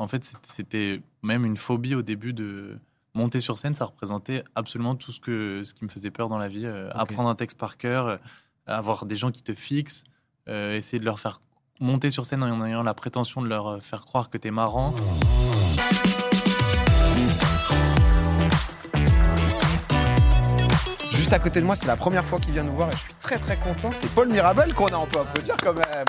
En fait, c'était- même une phobie au début de monter sur scène. Ça représentait absolument tout ce, que, ce qui me faisait peur dans la vie. Euh, Apprendre un texte par cœur, euh, avoir des gens qui te fixent, euh, essayer de leur faire monter sur scène en ayant la prétention de leur faire croire que t'es marrant. Juste à côté de moi, c'est la première fois qu'il vient nous voir et je suis très très content. C'est Paul Mirabel qu'on a, on peut applaudir quand même.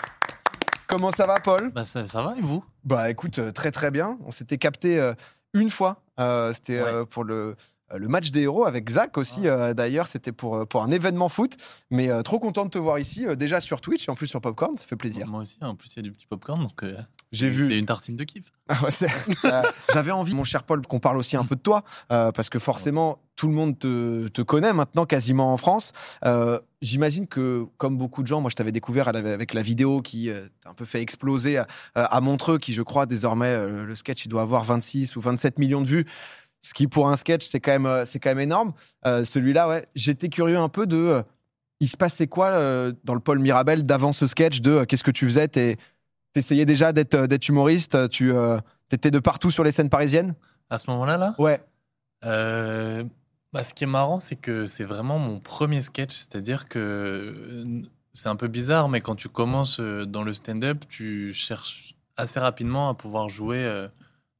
Comment ça va, Paul? Bah, ça, ça va et vous? Bah écoute, euh, très très bien. On s'était capté euh, une fois. Euh, C'était euh, pour le, le match des héros avec Zach aussi. D'ailleurs, c'était pour, pour un événement foot. Mais trop content de te voir ici, déjà sur Twitch et en plus sur Popcorn, ça fait plaisir. Moi aussi, en plus, il y a du petit popcorn. Donc, J'ai c'est- vu. C'est une tartine de kiff. Ah ouais, Euh, J'avais envie, mon cher Paul, qu'on parle aussi un peu de toi, euh, parce que forcément, tout le monde te, te connaît maintenant quasiment en France. Euh, J'imagine que, comme beaucoup de gens, moi je t'avais découvert avec la vidéo qui euh, t'a un peu fait exploser euh, à Montreux, qui je crois désormais, euh, le sketch, il doit avoir 26 ou 27 millions de vues. Ce qui, pour un sketch, c'est quand même, c'est quand même énorme. Euh, Celui-là, ouais, j'étais curieux un peu de. euh, il se passait quoi euh, dans le Paul Mirabel d'avant ce sketch de euh, qu'est-ce que tu faisais T'essayais déjà d'être euh, d'être humoriste Tu euh, étais de partout sur les scènes parisiennes? À ce moment-là, là, Ouais. Euh, bah, ce qui est marrant, c'est que c'est vraiment mon premier sketch. C'est-à-dire que euh, c'est un peu bizarre, mais quand tu commences euh, dans le stand-up, tu cherches assez rapidement à pouvoir jouer. euh,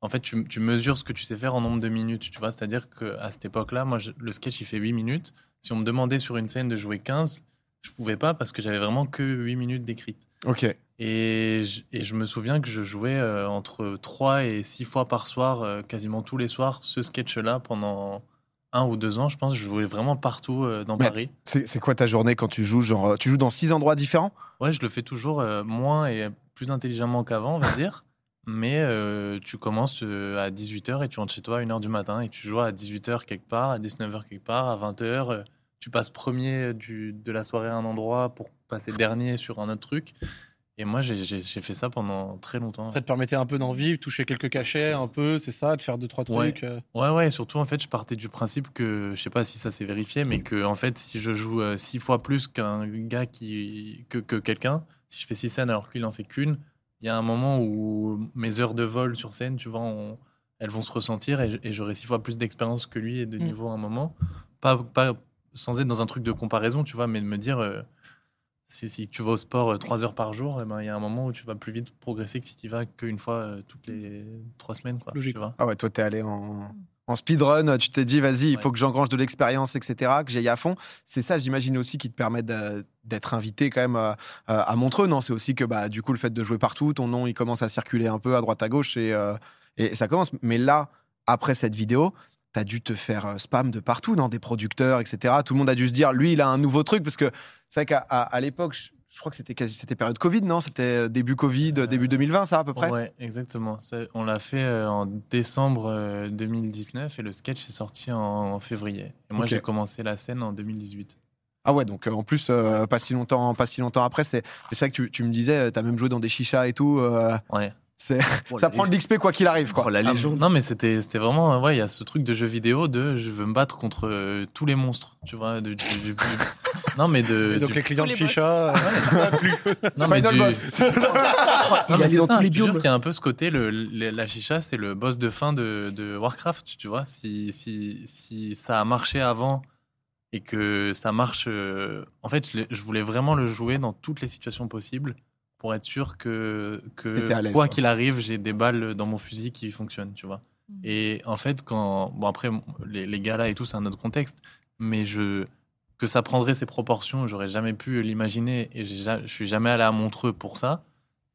en fait, tu, tu mesures ce que tu sais faire en nombre de minutes. Tu vois, c'est-à-dire qu'à cette époque-là, moi, je- le sketch, il fait 8 minutes. Si on me demandait sur une scène de jouer 15, je pouvais pas parce que j'avais vraiment que 8 minutes d'écrite. Ok. Et je, et je me souviens que je jouais euh, entre 3 et 6 fois par soir, euh, quasiment tous les soirs, ce sketch-là pendant un ou deux ans, je pense. Je jouais vraiment partout euh, dans Mais- Paris. C'est quoi ta journée quand tu joues genre, Tu joues dans six endroits différents? Ouais, je le fais toujours moins et plus intelligemment qu'avant, on va dire. Mais tu commences à 18h et tu rentres chez toi à 1h du matin et tu joues à 18h quelque part, à 19h quelque part, à 20h. euh, tu passes premier du, de la soirée à un endroit pour passer dernier sur un autre truc. Et moi, j'ai- fait ça pendant très longtemps. Ça te permettait un peu d'en vivre, toucher quelques cachets, un peu, c'est ça, de faire deux, trois Ouais. trucs. euh. Ouais, ouais, et surtout, en fait, je partais du principe que, je sais pas si ça s'est vérifié, mais que, en fait, si je joue euh, six fois plus qu'un gars qui, que, que quelqu'un, si je fais six scènes alors qu'il en fait qu'une, il y a un moment où mes heures de vol sur scène, tu vois, on- elles vont se ressentir et, et j'aurai six fois plus d'expérience que lui et de Mm. niveau à un moment. Pas, pas sans être dans un truc de comparaison, tu vois, mais de me dire, euh, si, si tu vas au sport euh, trois heures par jour, eh ben, il y a un moment où tu vas plus vite progresser que si tu y vas qu'une fois euh, toutes les trois semaines, quoi. Logique. Tu vois. Ah ouais, toi t'es allé en, en speedrun, tu t'es dit vas-y, il Ouais. faut que j'engrange de l'expérience, etc., que j'aille à fond. C'est ça, j'imagine aussi, qui te permet d'être invité quand même euh, à Montreux, non? C'est aussi que bah, du coup, le fait de jouer partout, ton nom il commence à circuler un peu à droite à gauche et, euh, et ça commence. Mais là, après cette vidéo, t'as dû te faire euh, spam de partout, dans des producteurs, etc. Tout le monde a dû se dire, lui, il a un nouveau truc, parce que c'est vrai qu'à à, à l'époque, je, je crois que c'était quasi c'était période Covid, non? C'était euh, début Covid, Euh, début 2020, ça à peu près? Ouais, exactement. On l'a fait en décembre euh, 2019 et le sketch est sorti en, en février. Et moi, j'ai commencé la scène en 2018. Ah ouais, donc euh, en plus, euh, pas, si longtemps, pas si longtemps après, c'est c'est vrai que tu, tu me disais, tu as même joué dans des chichas et tout. euh, Ouais. C'est- ça prend de l'XP quoi qu'il arrive. Quoi. Oh, la Ah, légende. non, mais c'était c'était vraiment. euh, Ouais, il y a ce truc de jeu vidéo de je veux me battre contre euh, tous les monstres. Tu vois. de- du- du- du- non, mais de. Et donc du- les clients de chicha, euh, non, mais du- boss. Non, Il mais c'est dans ça, tous les je qu'il y a un peu ce côté, le, le- la chicha, c'est le boss de fin de, de Warcraft, tu vois. Si, si, si ça a marché avant et que ça marche. euh, en fait, je voulais vraiment le jouer dans toutes les situations possibles pour être sûr que, quoi qu'il arrive, j'ai des balles dans mon fusil qui fonctionnent, tu vois. Mhm. Et en fait, quand. Bon, après, les, les galas et tout, c'est un autre contexte, mais je. Que ça prendrait ces proportions, j'aurais jamais pu l'imaginer et je suis jamais allé à Montreux pour ça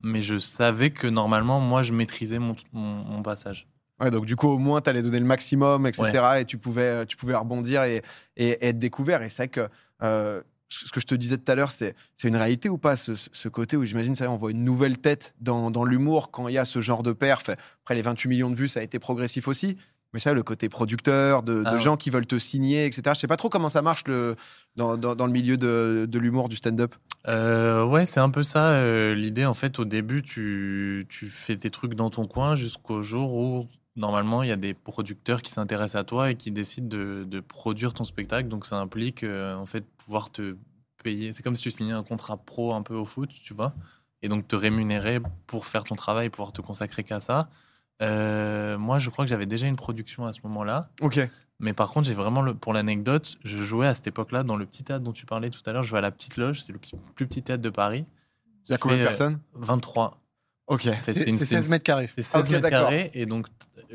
mais je savais que normalement, moi, je maîtrisais mon, mon, mon passage. Ouais, donc du coup, au moins, tu allais donner le maximum, etc. Et tu pouvais, tu pouvais rebondir et, et- et être découvert. Et c'est vrai que euh, ce que je te disais tout à l'heure, c'est c'est une réalité ou pas, ce, ce côté où j'imagine, ça, on voit une nouvelle tête dans, dans l'humour quand il y a ce genre de perf. Après, les 28 millions de vues, ça a été progressif aussi. Mais ça, le côté producteur, de, de Ah ouais. gens qui veulent te signer, etc. Je sais pas trop comment ça marche le, dans, dans- dans le milieu de, de l'humour, du stand-up. Euh, ouais, c'est un peu ça. euh, L'idée, en fait, au début, tu, tu fais tes trucs dans ton coin jusqu'au jour où, normalement, il y a des producteurs qui s'intéressent à toi et qui décident de, de produire ton spectacle. Donc, ça implique, euh, en fait, pouvoir te payer. C'est comme si tu signais un contrat pro un peu au foot, tu vois. Et donc, te rémunérer pour faire ton travail, pouvoir te consacrer qu'à ça. Euh, moi, je crois que j'avais déjà une production à ce moment-là. Ok. Mais par contre, j'ai vraiment, le, pour l'anecdote, je jouais à cette époque-là dans le petit théâtre dont tu parlais tout à l'heure. Je jouais à la Petite Loge, c'est le plus, petit théâtre de Paris. Il y a combien de euh, personnes? 23. Ok. C'est C'est c'est une- c'est c'est une- 16 mètres carrés. C'est 16 Ok, mètres carrés et donc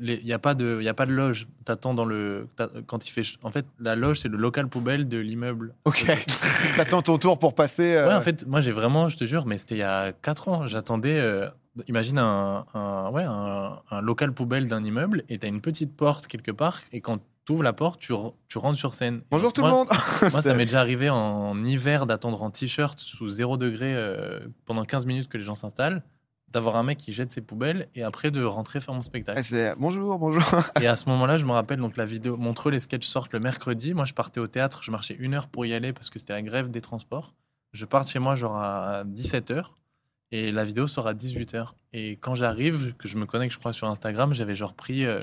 il n'y a pas de il y a pas de loge. T'attends dans le t'as- quand il fait en fait la loge c'est le local poubelle de l'immeuble. Ok. T'attends ton tour pour passer. euh, Ouais, en fait, moi j'ai vraiment, je te jure, mais c'était il y a 4 ans. J'attendais, euh, imagine un, un- ouais, un, un local poubelle d'un immeuble et tu as une petite porte quelque part et quand tu ouvres la porte, tu, tu rentres sur scène. Bonjour donc, tout moi- le monde. Moi, ça m'est déjà arrivé en hiver d'attendre en t-shirt sous 0 degré euh, pendant 15 minutes que les gens s'installent, d'avoir un mec qui jette ses poubelles et après de rentrer faire mon spectacle. C'est- Bonjour, bonjour. Et à ce moment-là, je me rappelle, donc la vidéo, Montreux, les sketchs sortent le mercredi. Moi, je partais au théâtre, je marchais une heure pour y aller parce que c'était la grève des transports. Je pars chez moi genre à 17h et la vidéo sort à 18h. Et quand j'arrive, que je me connecte, je crois, sur Instagram, j'avais genre pris euh,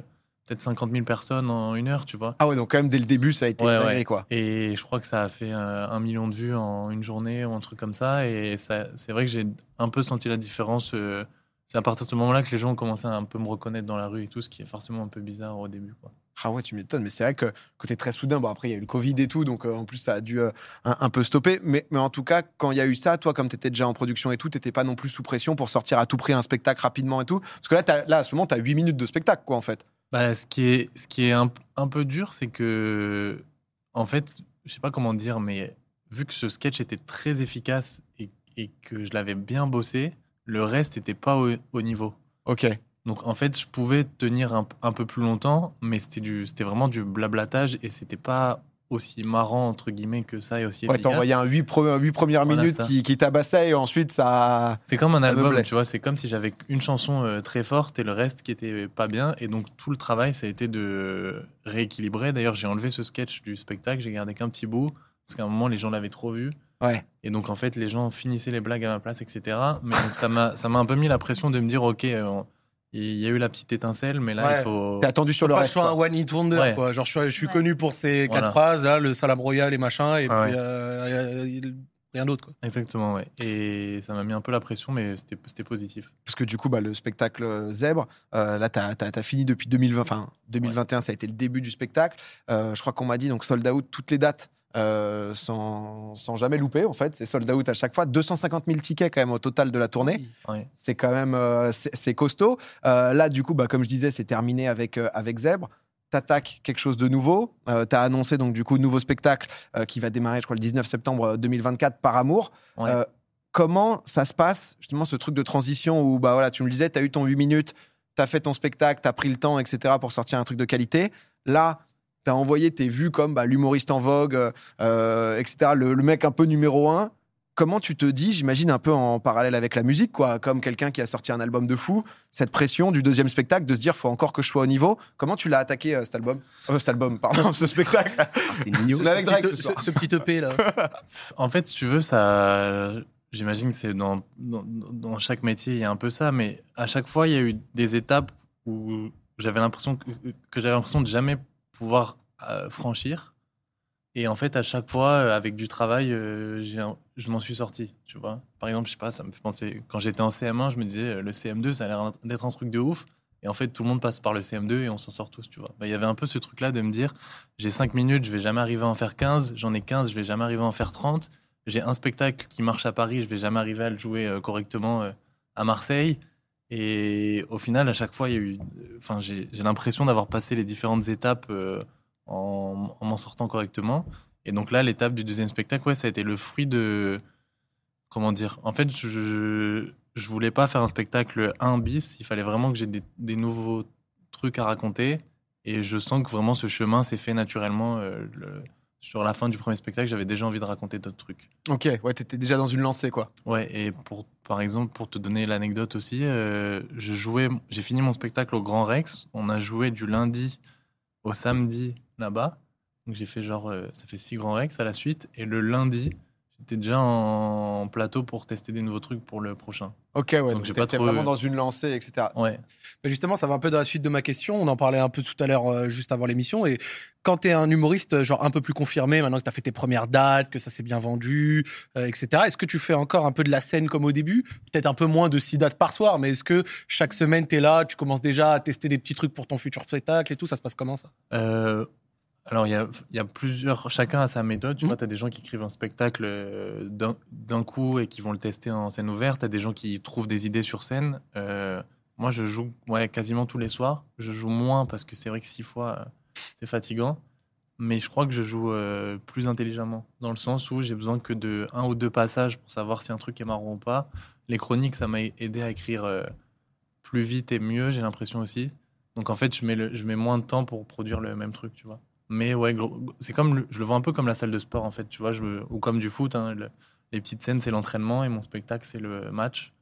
peut-être 50 000 personnes en une heure, tu vois. Ah ouais, donc quand même dès le début, ça a été Ouais, quoi. Et je crois que ça a fait euh, un million de vues en une journée ou un truc comme ça. Et ça, c'est vrai que j'ai un peu senti la différence. euh, c'est à partir de ce moment-là que les gens ont commencé à un peu me reconnaître dans la rue et tout, ce qui est forcément un peu bizarre au début. Quoi. Ah ouais, tu m'étonnes, mais c'est vrai que côté très soudain, bon après il y a eu le Covid et tout, donc euh, en plus ça a dû euh, un, un peu stopper. Mais, mais en tout cas, quand il y a eu ça, toi comme tu étais déjà en production et tout, t'étais pas non plus sous pression pour sortir à tout prix un spectacle rapidement et tout. Parce que là, là à ce moment, tu as 8 minutes de spectacle, quoi, en fait. Bah, ce qui est, ce qui est un, un peu dur, c'est que, en fait, je sais pas comment dire, mais vu que ce sketch était très efficace et, et que je l'avais bien bossé, le reste n'était pas au, au niveau. Ok. Donc, en fait, je pouvais tenir un, un peu plus longtemps, mais c'était du- c'était vraiment du blablatage et c'était pas aussi marrant, entre guillemets, que ça et aussi Ouais, efficace. t'envoyais un 8, premières Voilà, minutes ça. qui, qui tabassait et ensuite ça. C'est comme un album, tu vois. C'est comme si j'avais une chanson euh, très forte et le reste qui était pas bien. Et donc tout le travail, ça a été de rééquilibrer. D'ailleurs, j'ai enlevé ce sketch du spectacle, j'ai gardé qu'un petit bout parce qu'à un moment les gens l'avaient trop vu. Ouais. Et donc en fait, les gens finissaient les blagues à ma place, etc. Mais donc ça m'a ça m'a un peu mis la pression de me dire, ok, euh, il y a eu la petite étincelle, mais là Ouais. il faut. T'es attendu sur le Pas que reste. je sois un one hit wonder, Ouais. quoi. Genre, je suis, je suis Ouais. connu pour ces quatre Voilà. phrases, là, le salam royal et machin, et Ah puis ouais. euh, rien d'autre, quoi. Exactement, ouais. Et ça m'a mis un peu la pression, mais c'était c'était positif. Parce que du coup, bah, le spectacle euh, Zèbre, euh, là, tu as, fini depuis 2020, enfin 2021, ça a été le début du spectacle. Euh, je crois qu'on m'a dit, donc sold out toutes les dates. Euh, sans, sans jamais louper en fait. C'est sold out à chaque fois. 250 000 tickets quand même au total de la tournée. C'est quand même euh, c'est costaud. Euh, là du coup bah, comme je disais c'est terminé avec euh, avec Zèbre. T'attaques quelque chose de nouveau. Euh, t'as annoncé donc du coup nouveau spectacle euh, qui va démarrer je crois le 19 septembre 2024 par amour. Ouais. Euh, comment ça se passe, justement, ce truc de transition où, bah voilà, tu me le disais, tu as eu ton 8 minutes, tu as fait ton spectacle, tu as pris le temps, etc., pour sortir un truc de qualité. Là, tu as envoyé tes vues comme bah, l'humoriste en vogue, euh, etc., le, le mec un peu numéro un. Comment tu te dis, j'imagine un peu en parallèle avec la musique, quoi, comme quelqu'un qui a sorti un album de fou, cette pression du deuxième spectacle de se dire, faut encore que je sois au niveau. Comment tu l'as attaqué, euh, cet album Euh, Cet album, pardon, ce spectacle? Mignon. Avec Drake ce, ce soir. ce- ce petit EP, là. En fait, si tu veux, ça. J'imagine que c'est dans, dans, dans chaque métier, il y a un peu ça, mais à chaque fois, il y a eu des étapes où j'avais l'impression que, que j'avais l'impression de jamais pouvoir euh, franchir. Et en fait, à chaque fois, euh, avec du travail, euh, un- je m'en suis sorti, tu vois. Par exemple, je sais pas, ça me fait penser. Quand j'étais en CM1, je me disais, le CM2, ça a l'air d'être un truc de ouf. Et en fait, tout le monde passe par le CM2 et on s'en sort tous, tu vois. Bah, Il y avait un peu ce truc-là de me dire, j'ai 5 minutes, je vais jamais arriver à en faire 15, j'en ai 15, je vais jamais arriver à en faire 30 j'ai un spectacle qui marche à Paris, je vais jamais arriver à le jouer correctement à Marseille. Et au final, à chaque fois, il y a eu, enfin, j'ai l'impression d'avoir passé les différentes étapes euh, en, en m'en sortant correctement. Et donc là, l'étape du deuxième spectacle, ouais, ça a été le fruit de, comment dire. En fait, je, je, voulais pas faire un spectacle 1 bis. Il fallait vraiment que j'ai des, nouveaux trucs à raconter. Et je sens que vraiment ce chemin s'est fait naturellement. euh, sur la fin du premier spectacle, j'avais déjà envie de raconter d'autres trucs. ok, ouais, t'étais déjà dans une lancée, quoi. Ouais, et pour, par exemple, pour te donner l'anecdote aussi, euh, je jouais, j'ai fini mon spectacle au Grand Rex. On a joué du lundi au samedi là-bas. Donc j'ai fait genre, euh, ça fait six Grands Rex à la suite. Et le lundi, j'étais déjà en plateau pour tester des nouveaux trucs pour le prochain. Ok, ouais. Donc, Donc, j'ai pas trop- vraiment dans une lancée, etc. Ouais. Bah, justement, ça va un peu dans la suite de ma question. On en parlait un peu tout à l'heure, euh, juste avant l'émission. Et quand tu es un humoriste, euh, genre un peu plus confirmé, maintenant que tu as fait tes premières dates, que ça s'est bien vendu, euh, etc., est-ce que tu fais encore un peu de la scène comme au début? Peut-être un peu moins de six dates par soir, mais est-ce que chaque semaine, tu es là, tu commences déjà à tester des petits trucs pour ton futur spectacle et tout? Ça se passe comment ça? Euh, alors, il y a, il y a plusieurs. Chacun a sa méthode. Tu Mhm. vois, tu as des gens qui écrivent un spectacle euh, d'un coup et qui vont le tester en scène ouverte. Tu as des gens qui trouvent des idées sur scène. Euh, moi, je joue ouais, quasiment tous les soirs. Je joue moins parce que c'est vrai que six fois, euh, c'est fatigant. Mais je crois que je joue euh, plus intelligemment, dans le sens où j'ai besoin que de un ou deux passages pour savoir si un truc est marrant ou pas. Les chroniques, ça m'a aidé à écrire plus vite et mieux, j'ai l'impression aussi. Donc en fait, je mets, le- je mets moins de temps pour produire le même truc, tu vois. Mais ouais, c'est comme, je le vois un peu comme la salle de sport, en fait, tu vois, ou comme du foot. hein, le- les petites scènes, c'est l'entraînement et mon spectacle, c'est le match.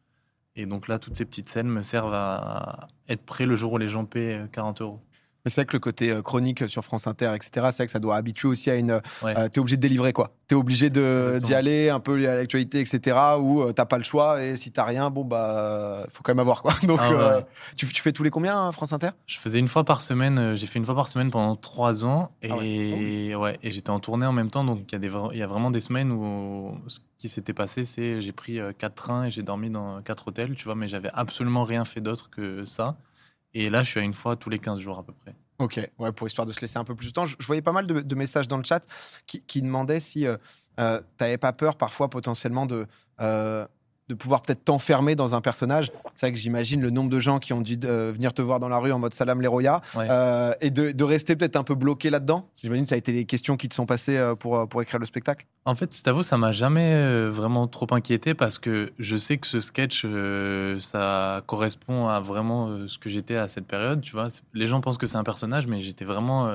Et donc là, toutes ces petites scènes me servent à être prêt le jour où les gens paient euh, 40 euros. Mais c'est vrai que le côté euh, chronique sur France Inter, etc., c'est vrai que ça doit habituer aussi à une. Ouais. euh, t'es obligé de délivrer, quoi. T'es obligé de- d'y aller un peu à l'actualité, etc., où euh, t'as pas le choix et si t'as rien, bon, bah, faut quand même avoir, quoi. Donc, Ah ouais, euh, ouais. tu, tu fais tous les combien, hein, France Inter? Je faisais une fois par semaine, euh, j'ai fait une fois par semaine pendant trois ans et, Ah ouais. et j'étais en tournée en même temps. Donc il y, y a vraiment des semaines où ce qui s'était passé, c'est j'ai pris euh, quatre trains et j'ai dormi dans quatre hôtels, tu vois, mais j'avais absolument rien fait d'autre que ça. Et là, je suis à une fois tous les 15 jours à peu près. Ok, ouais, pour histoire de se laisser un peu plus de temps. Je, voyais pas mal de, messages dans le chat qui, demandaient si euh, euh, t'avais pas peur parfois potentiellement de, euh, de pouvoir peut-être t'enfermer dans un personnage. C'est vrai que j'imagine le nombre de gens qui ont dû euh, venir te voir dans la rue en mode salam les royas Ouais. euh, et de, de rester peut-être un peu bloqué là-dedans. J'imagine que ça a été les questions qui te sont passées euh, pour, pour écrire le spectacle. En fait, je t'avoue, ça m'a jamais vraiment trop inquiété parce que je sais que ce sketch, ça correspond à vraiment ce que j'étais à cette période. Tu vois, les gens pensent que c'est un personnage, mais j'étais vraiment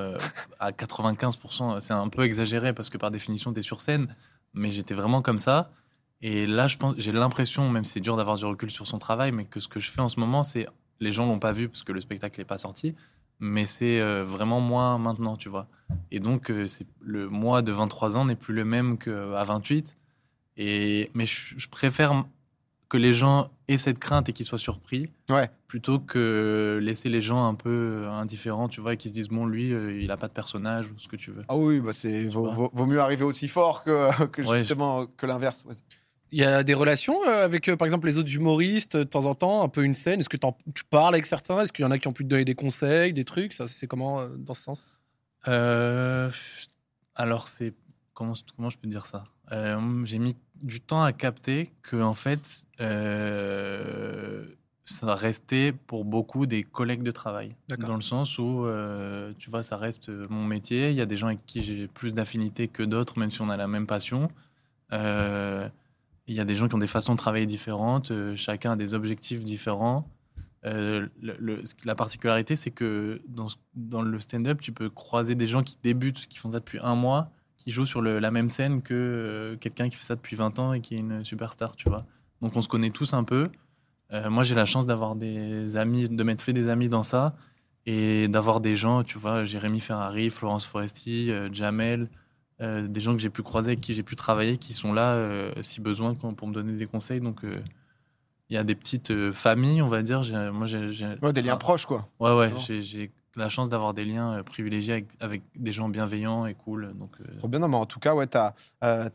à 95%. C'est un peu exagéré parce que par définition, tu es sur scène, mais j'étais vraiment comme ça. Et là, je pense, j'ai l'impression, même si c'est dur d'avoir du recul sur son travail, mais que ce que je fais en ce moment, c'est les gens l'ont pas vu parce que le spectacle n'est pas sorti, mais c'est euh, vraiment moi maintenant, tu vois. Et donc, euh, c'est le moi de 23 ans n'est plus le même qu'à 28. Et, mais je, je préfère que les gens aient cette crainte et qu'ils soient surpris, Ouais. plutôt que laisser les gens un peu indifférents, tu vois, et qui se disent, bon, lui, euh, il a pas de personnage ou ce que tu veux. Ah oui, bah c'est vaut, mieux arriver aussi fort que, que Ouais, justement que l'inverse. Ouais. Il y a des relations euh, avec, euh, par exemple, les autres humoristes, euh, de temps en temps, un peu une scène? Est-ce que tu parles avec certains? Est-ce qu'il y en a qui ont pu te donner des conseils, des trucs? Ça, c'est comment dans ce sens? Euh, alors, c'est. Comment, comment je peux dire ça? Euh, J'ai mis du temps à capter que, en fait, euh, ça restait pour beaucoup des collègues de travail. Dans le sens où, tu vois, ça reste mon métier. Il y a des gens avec qui j'ai plus d'affinité que d'autres, même si on a la même passion. Euh, il y a des gens qui ont des façons de travailler différentes. euh, chacun a des objectifs différents. Euh, la particularité, c'est que dans, dans le stand-up, tu peux croiser des gens qui débutent, qui font ça depuis un mois, qui jouent sur la même scène que euh, quelqu'un qui fait ça depuis 20 ans et qui est une superstar, tu vois. Donc on se connaît tous un peu. Moi, j'ai la chance d'avoir des amis, de m'être fait des amis dans ça et d'avoir des gens, tu vois, Jérémy Ferrari, Florence Foresti, Jamel, euh, des gens que j'ai pu croiser, avec qui j'ai pu travailler, qui sont là euh, si besoin pour me donner des conseils. Donc euh, il y a des petites familles, on va dire. J'ai- Moi, j'ai, Ouais, des liens ah, proches, quoi. Ouais, ouais, j'ai la chance d'avoir des liens euh, privilégiés avec, avec des gens bienveillants et cool. Donc, euh, Trop bien, non, mais en tout cas, ouais, tu as,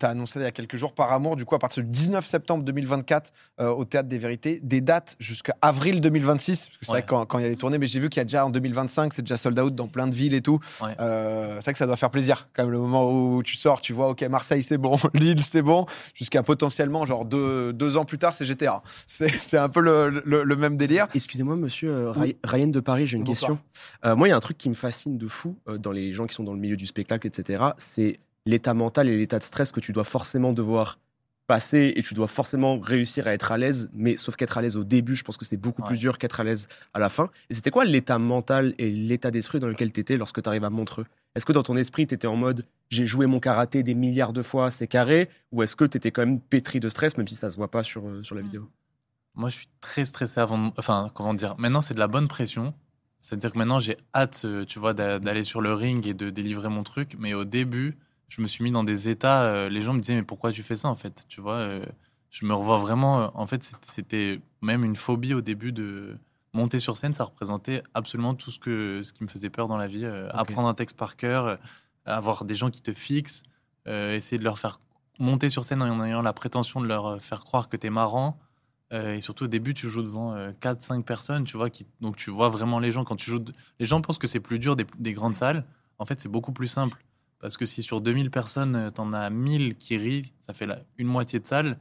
annoncé il y a quelques jours par amour, du coup, à partir du 19 septembre 2024 euh, au Théâtre des Vérités, des dates jusqu'à avril 2026, parce que c'est Ouais. vrai que quand, quand il y a les tournées, mais j'ai vu qu'il y a déjà en 2025, c'est déjà sold out dans plein de villes et tout. Ouais. Euh, c'est vrai que ça doit faire plaisir, quand même, le moment où tu sors, tu vois, ok, Marseille c'est bon, Lille c'est bon, jusqu'à potentiellement, genre deux, deux ans plus tard, c'est GTA. C'est c'est un peu le, le- le même délire. Excusez-moi, monsieur euh, Ryan de Paris, j'ai une Bonsoir. question. Euh, moi, il y a un truc qui me fascine de fou euh, dans les gens qui sont dans le milieu du spectacle, etc. C'est l'état mental et l'état de stress que tu dois forcément devoir passer et tu dois forcément réussir à être à l'aise. Mais sauf qu'être à l'aise au début, je pense que c'est beaucoup plus dur qu'être à l'aise à la fin. Et c'était quoi l'état mental et l'état d'esprit dans lequel tu étais lorsque tu arrives à Montreux? Est-ce que dans ton esprit, tu étais en mode j'ai joué mon karaté des milliards de fois, c'est carré? Ou est-ce que tu étais quand même pétri de stress, même si ça se voit pas sur, euh, sur la Mm. vidéo? Moi, je suis très stressé avant. de- Enfin, comment dire? Maintenant, c'est de la bonne pression. C'est-à-dire que maintenant, j'ai hâte, euh, tu vois, d'a- d'aller sur le ring et de délivrer mon truc. Mais au début, je me suis mis dans des états. euh, les gens me disaient, mais pourquoi tu fais ça en fait Tu vois, euh, je me revois vraiment. en fait, c'était- même une phobie au début de monter sur scène. Ça représentait absolument tout ce, que, ce qui me faisait peur dans la vie. Apprendre un texte par cœur, avoir des gens qui te fixent, essayer de leur faire monter sur scène en ayant la prétention de leur faire croire que tu es marrant. Euh, et surtout au début, tu joues devant 4-5 personnes, tu vois, qui, donc tu vois vraiment les gens. Quand tu joues, de- les gens pensent que c'est plus dur des, des grandes salles. En fait, c'est beaucoup plus simple. Parce que si sur 2000 personnes, tu en as 1000 qui rient, ça fait la- une moitié de salle,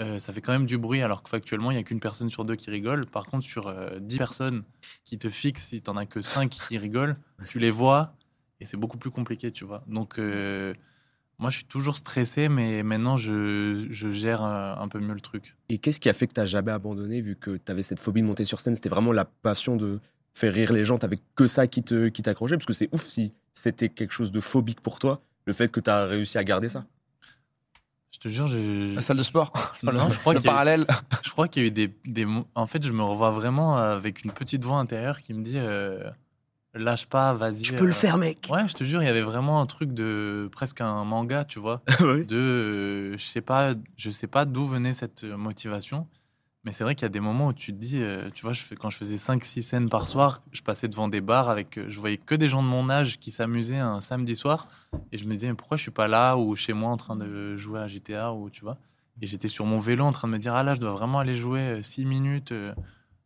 euh, ça fait quand même du bruit, alors que factuellement, il n'y a qu'une personne sur deux qui rigole. Par contre, sur euh, 10 personnes qui te fixent, si tu n'en as que 5 qui rigolent, tu les vois, et c'est beaucoup plus compliqué, tu vois. Donc, euh, moi, je suis toujours stressé, mais maintenant, je, je gère euh, un peu mieux le truc. Et qu'est-ce qui a fait que t'as jamais abandonné vu que t'avais cette phobie de monter sur scène? C'était vraiment la passion de faire rire les gens. T'avais que ça qui te qui t'accrochait? Parce que c'est ouf si c'était quelque chose de phobique pour toi, le fait que t'as réussi à garder ça. Je te jure, j'ai... La salle de sport. Non, je crois le eu- parallèle. Je crois qu'il y a eu des, des En fait, je me revois vraiment avec une petite voix intérieure qui me dit euh, lâche pas, vas-y. euh. mec. Ouais, je te jure, il y avait vraiment un truc de presque un manga, tu vois, Ouais. de euh, je sais pas, je sais pas d'où venait cette euh, motivation, mais c'est vrai qu'il y a des moments où tu te dis, euh, tu vois, je fais, quand je faisais 5-6 scènes par soir, je passais devant des bars avec, je voyais que des gens de mon âge qui s'amusaient un samedi soir, et je me disais mais pourquoi je suis pas là ou chez moi en train de jouer à GTA ou tu vois, et j'étais sur mon vélo en train de me dire ah là je dois vraiment aller jouer 6 minutes euh,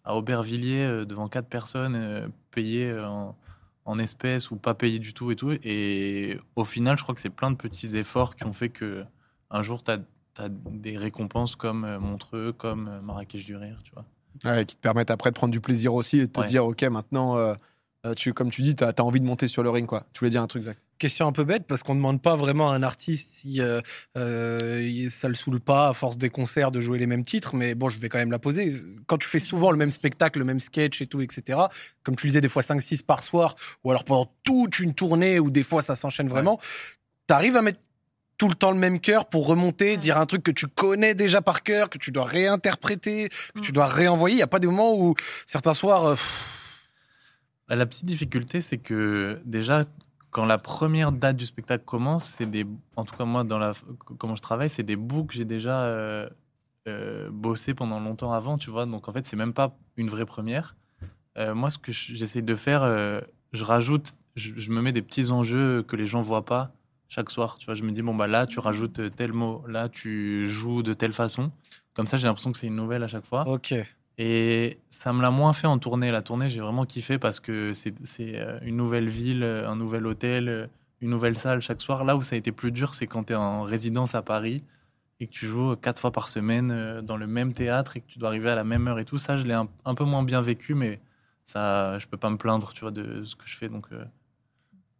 à Aubervilliers euh, devant quatre personnes euh, payées euh, en en espèces ou pas payé du tout et tout. Et au final, je crois que c'est plein de petits efforts qui ont fait que un jour, tu as, des récompenses comme Montreux, comme Marrakech du Rire, tu vois. Ouais, qui te permettent après de prendre du plaisir aussi et de te Ouais. dire, ok, maintenant, euh, euh, tu, comme tu dis, tu as, envie de monter sur le ring. quoi. Tu voulais dire un truc, Zach Question un peu bête parce qu'on ne demande pas vraiment à un artiste si euh, euh, ça le saoule pas à force des concerts de jouer les mêmes titres, mais bon, je vais quand même la poser. Quand tu fais souvent le même spectacle, le même sketch et tout, etc., comme tu disais, des fois 5-6 par soir, ou alors pendant toute une tournée, ou des fois ça s'enchaîne vraiment, tu arrives à mettre tout le temps le même cœur pour remonter, Ouais. dire un truc que tu connais déjà par cœur, que tu dois réinterpréter, que tu Mm. dois réenvoyer. Il n'y a pas des moments où certains soirs. La petite difficulté, c'est que déjà, quand la première date du spectacle commence, c'est des. En tout cas, moi, dans la, comment je travaille, c'est des bouts que j'ai déjà euh, euh, bossé pendant longtemps avant, tu vois. Donc, en fait, c'est même pas une vraie première. Euh, moi, ce que je- j'essaie de faire, je rajoute, je, je me mets des petits enjeux que les gens voient pas chaque soir. Tu vois, je me dis, bon, bah là, tu rajoutes tel mot, là, tu joues de telle façon. Comme ça, j'ai l'impression que c'est une nouvelle à chaque fois. Ok. Et ça me l'a moins fait en tournée. La tournée, j'ai vraiment kiffé parce que c'est euh, une nouvelle ville, un nouvel hôtel, euh, une nouvelle salle chaque soir. Là où ça a été plus dur, c'est quand tu es en résidence à Paris et que tu joues quatre fois par semaine euh, dans le même théâtre et que tu dois arriver à la même heure et tout. Ça, je l'ai un, peu moins bien vécu, mais ça, je peux pas me plaindre, tu vois, de ce que je fais. Donc,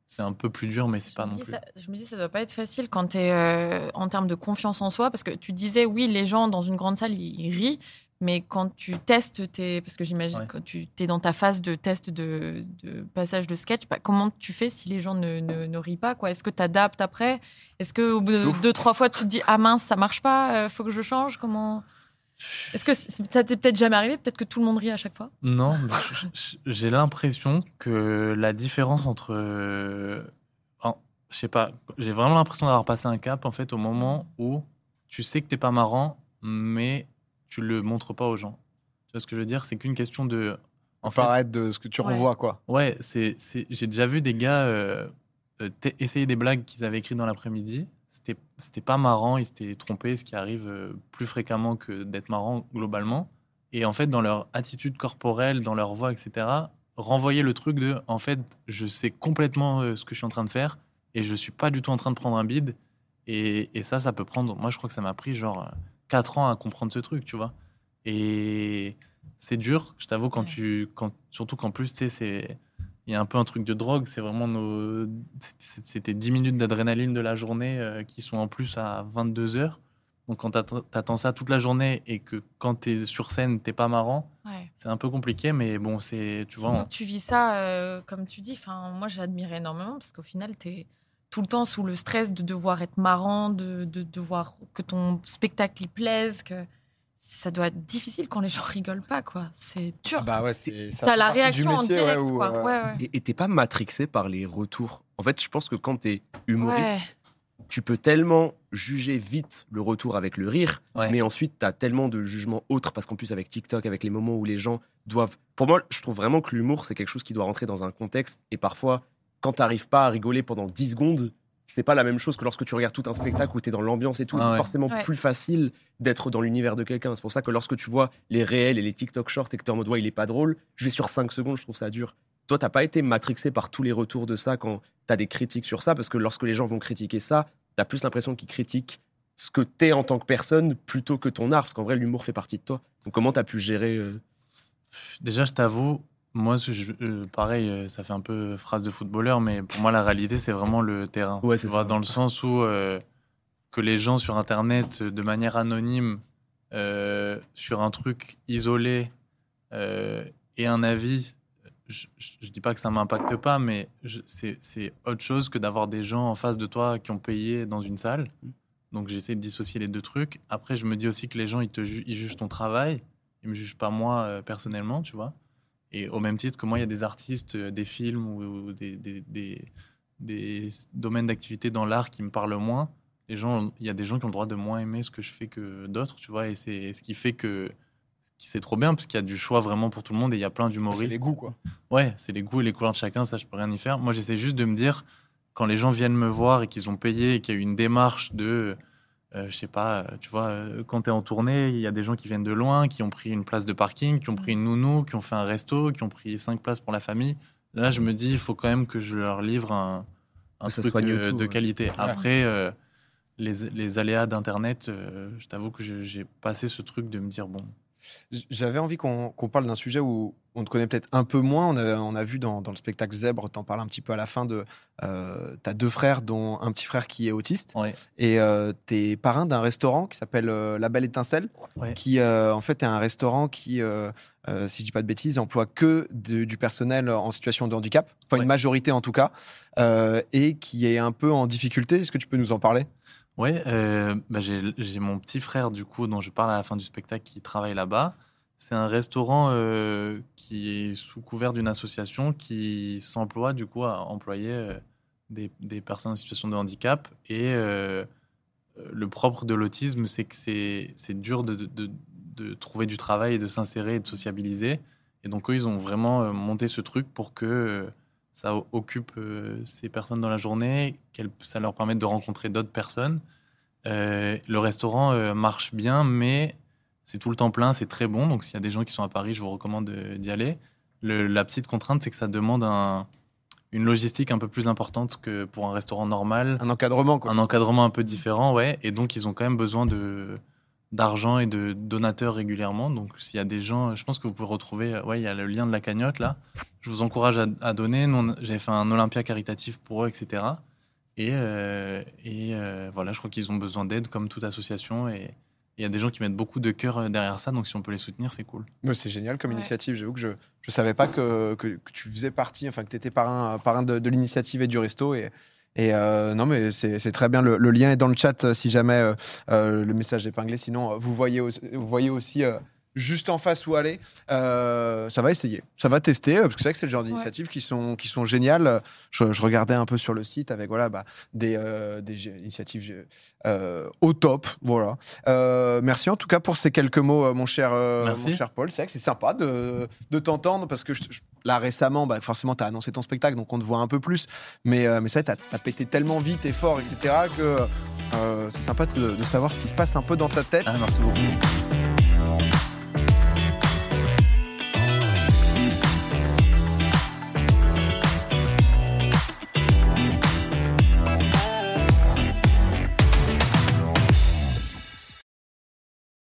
c'est un peu plus dur, mais c'est pas non plus. ça, je me dis, ça doit pas être facile quand tu es en termes de confiance en soi, parce que tu disais, oui, les gens dans une grande salle, ils, ils rient, mais quand tu testes tes. Parce que j'imagine Ouais. quand tu es dans ta phase de test de, de passage de sketch, bah, comment tu fais si les gens ne, ne, ne rient pas quoi? Est-ce que tu adaptes après? Est-ce qu'au bout de Ouf. deux, trois fois, tu te dis, ah mince, ça marche pas, euh, faut que je change? Comment. Est-ce que ça t'est peut-être jamais arrivé Peut-être que tout le monde rit à chaque fois? Non, j'ai l'impression que la différence entre. euh, je sais pas, j'ai vraiment l'impression d'avoir passé un cap en fait au moment où tu sais que t'es pas marrant, mais tu le montres pas aux gens. Tu vois ce que je veux dire? C'est qu'une question de. En fait, Paraître de ce que tu Ouais. revois, quoi. Ouais, c'est, c'est- j'ai déjà vu des gars euh, euh, essayer des blagues qu'ils avaient écrites dans l'après-midi. C'était, pas marrant, ils s'étaient trompés, ce qui arrive euh, plus fréquemment que d'être marrant globalement. Et en fait, dans leur attitude corporelle, dans leur voix, etc., renvoyer le truc de en fait, je sais complètement euh, ce que je suis en train de faire et je suis pas du tout en train de prendre un bide. Et, et ça, ça peut prendre. Moi, je crois que ça m'a pris genre 4 ans à comprendre ce truc, tu vois. Et c'est dur, je t'avoue, quand tu. Quand, surtout qu'en plus, tu sais, c'est. Il y a un peu un truc de drogue, c'est vraiment nos. c'était- C'était 10 minutes d'adrénaline de la journée euh, qui sont en plus à 22 heures. Donc quand t'attends ça toute la journée et que quand t'es sur scène, t'es pas marrant, Ouais. c'est un peu compliqué, mais bon, c'est. Tu vois. On- que tu vis ça, euh, comme tu dis. Enfin, moi, j'admire énormément parce qu'au final, tu es tout le temps sous le stress de devoir être marrant, de, de devoir que ton spectacle y plaise, que ça doit être difficile quand les gens rigolent pas, quoi. C'est dur. Bah ouais, c'est. ça T'as la réaction en métier, ouais, direct, où, quoi. euh, Ouais, ouais. Et t'es pas matrixé par les retours? En fait, je pense que quand t'es humoriste, Ouais. tu peux tellement juger vite le retour avec le rire, Ouais. mais ensuite, tu as tellement de jugements autres, parce qu'en plus, avec TikTok, avec les moments où les gens doivent... Pour moi, je trouve vraiment que l'humour, c'est quelque chose qui doit rentrer dans un contexte, et parfois, quand tu n'arrives pas à rigoler pendant 10 secondes, c'est pas la même chose que lorsque tu regardes tout un spectacle où tu es dans l'ambiance et tout. Ah c'est ouais. forcément Ouais. plus facile d'être dans l'univers de quelqu'un. C'est pour ça que lorsque tu vois les réels et les TikTok shorts et que tu es en mode, ouais, il est pas drôle, je vais sur 5 secondes, je trouve ça dur. Toi, t'as pas été matrixé par tous les retours de ça quand tu as des critiques sur ça, parce que lorsque les gens vont critiquer ça, tu as plus l'impression qu'ils critiquent ce que t'es en tant que personne plutôt que ton art, parce qu'en vrai, l'humour fait partie de toi. Donc, comment tu as pu gérer euh, Déjà, je t'avoue, moi, je- euh, pareil, euh, ça fait un peu phrase de footballeur, mais pour moi, la réalité, c'est vraiment le terrain. Ouais, Tu c'est vois, ça. Dans le sens où euh, que les gens sur Internet, de manière anonyme, euh, sur un truc isolé, aient un avis, je, je dis pas que ça m'impacte pas, mais je- c'est c'est autre chose que d'avoir des gens en face de toi qui ont payé dans une salle. Mm. Donc j'essaie de dissocier les deux trucs. Après, je me dis aussi que les gens, ils, te ju- ils jugent ton travail. Ils me jugent pas moi personnellement, tu vois. Et au même titre que moi, il y a des artistes, euh, des films ou, des, des, des- des domaines d'activité dans l'art qui me parlent moins. Les gens, il y a des gens qui ont le droit de moins aimer ce que je fais que d'autres, tu vois. Et c'est ce qui fait que c'est trop bien parce qu'il y a du choix vraiment pour tout le monde et il y a plein C'est d'humoristes. les goûts, quoi. Ouais, c'est les goûts et les couleurs de chacun, ça je peux rien y faire. Moi j'essaie juste de me dire, quand les gens viennent me voir et qu'ils ont payé et qu'il y a eu une démarche de, je sais pas, euh, tu vois, euh, quand tu es en tournée, il y a des gens qui viennent de loin, qui ont pris une place de parking, qui ont pris une nounou, qui ont fait un resto, qui ont pris cinq places pour la famille. Là je me dis, il faut quand même que je leur livre un, truc euh, de ouais. qualité. Après, euh, les, les aléas d'Internet, euh, je t'avoue que j'ai passé ce truc de me dire, bon, J'avais envie qu'on parle d'un sujet où on te connaît peut-être un peu moins. On a, on a vu dans, dans le spectacle Zèbre, t'en parles un petit peu à la fin de. Euh, T'as deux frères, dont un petit frère qui est autiste. ouais. Et euh, t'es parrain d'un restaurant qui s'appelle euh, La Belle Étincelle, Ouais. qui euh, en fait est un restaurant qui, si je dis pas de bêtises, emploie que de- du personnel en situation de handicap, enfin Ouais. une majorité en tout cas, et qui est un peu en difficulté. Est-ce que tu peux nous en parler? Ouais, euh, bah, j'ai mon petit frère, du coup, dont je parle à la fin du spectacle, qui travaille là-bas. C'est un restaurant euh, qui est sous couvert d'une association qui s'emploie, du coup, à employer euh, des, personnes en situation de handicap. Et le propre de l'autisme, c'est que c'est dur de, de- trouver du travail et de s'insérer et de sociabiliser. Et donc, eux, ils ont vraiment monté ce truc pour que ça occupe euh, ces personnes dans la journée, ça leur permette de rencontrer d'autres personnes. Euh, le restaurant euh, marche bien, mais c'est tout le temps plein, c'est très bon. Donc, s'il y a des gens qui sont à Paris, je vous recommande d'y aller. Le- la petite contrainte, c'est que ça demande un- une logistique un peu plus importante que pour un restaurant normal Un encadrement, quoi. un encadrement un peu différent, ouais. Et donc, ils ont quand même besoin de d'argent et de donateurs régulièrement. Donc, s'il y a des gens, je pense que vous pouvez retrouver, euh, ouais, il y a le lien de la cagnotte là. Je vous encourage à, à donner. J'avais fait un Olympia caritatif pour eux, etc. Et, euh, et euh, voilà, je crois qu'ils ont besoin d'aide comme toute association. Et il y a des gens qui mettent beaucoup de cœur euh, derrière ça. Donc, si on peut les soutenir, c'est cool. Mais C'est génial comme Ouais. initiative. J'avoue que je ne savais pas que, que, que tu faisais partie, enfin que tu étais parrain, parrain de, de l'initiative et du resto. Et, et euh, non, mais c'est très bien. Le, lien est dans le chat euh, si jamais euh, le message est épinglé. Sinon, vous voyez, aussi- juste en face où aller. Euh, ça va essayer, ça va tester, euh, parce que c'est vrai que c'est le genre d'initiatives qui, sont, qui sont géniales. Je, je regardais un peu sur le site avec voilà, bah, des, euh, des initiatives euh, au top. Voilà. Euh, merci en tout cas pour ces quelques mots, mon cher, mon cher Paul. C'est vrai que c'est sympa de, de t'entendre parce que je- je- là récemment, bah, forcément, tu as annoncé ton spectacle, donc on te voit un peu plus. Mais, euh, mais ça, tu as, pété tellement vite et fort, etc., que euh, c'est sympa de, de savoir ce qui se passe un peu dans ta tête. Ah, merci beaucoup.